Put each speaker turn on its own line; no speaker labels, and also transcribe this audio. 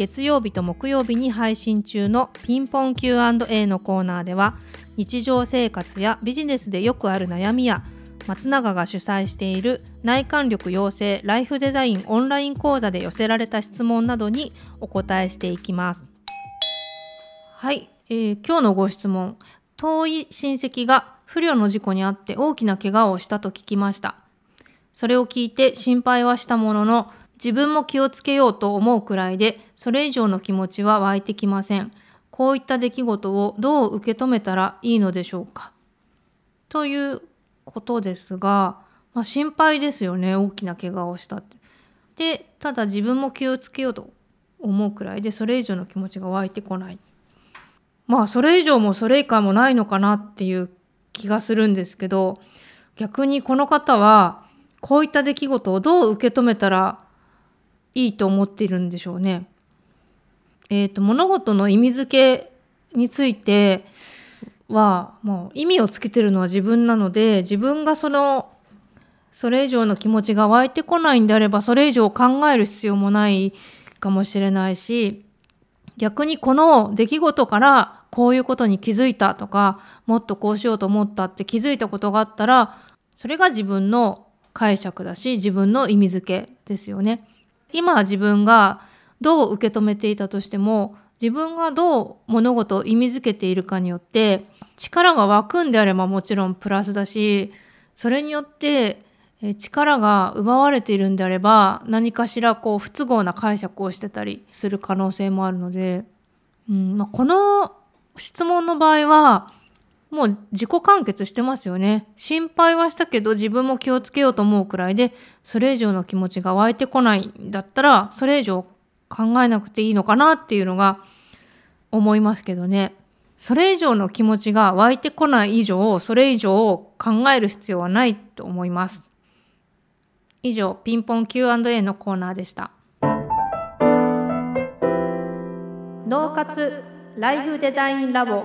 月曜日と木曜日に配信中のピンポン Q&A のコーナーでは日常生活やビジネスでよくある悩みや松永が主催している内観力養成ライフデザインオンライン講座で寄せられた質問などにお答えしていきます。はい、えー、今日のご質問。遠い親戚が不慮の事故にあって大きな怪我をしたと聞きました。それを聞いて心配はしたものの自分も気をつけようと思うくらいでそれ以上の気持ちは湧いてきませんこういった出来事をどう受け止めたらいいのでしょうか？ということですが、まあ、心配ですよね大きな怪我をしたって。でただ自分も気をつけようと思うくらいでそれ以上の気持ちが湧いてこない。まあそれ以上もそれ以下もないのかなっていう気がするんですけど逆にこの方はこういった出来事をどう受け止めたらいいと思ってるんでしょうね。えーと、物事の意味付けについてはもう意味をつけてるのは自分なので自分がそのそれ以上の気持ちが湧いてこないんであればそれ以上考える必要もないかもしれないし逆にこの出来事からこういうことに気づいたとかもっとこうしようと思ったって気づいたことがあったらそれが自分の解釈だし自分の意味付けですよね。今自分がどう受け止めていたとしても自分がどう物事を意味づけているかによって力が湧くんであればもちろんプラスだしそれによって力が奪われているんであれば何かしらこう不都合な解釈をしてたりする可能性もあるので、うんまあ、この質問の場合はもう自己完結してますよね。心配はしたけど自分も気をつけようと思うくらいでそれ以上の気持ちが湧いてこないんだったらそれ以上考えなくていいのかなっていうのが思いますけどね。それ以上の気持ちが湧いてこない以上それ以上考える必要はないと思います。以上ピンポン Q&A のコーナーでした。脳活ライフデザインラボ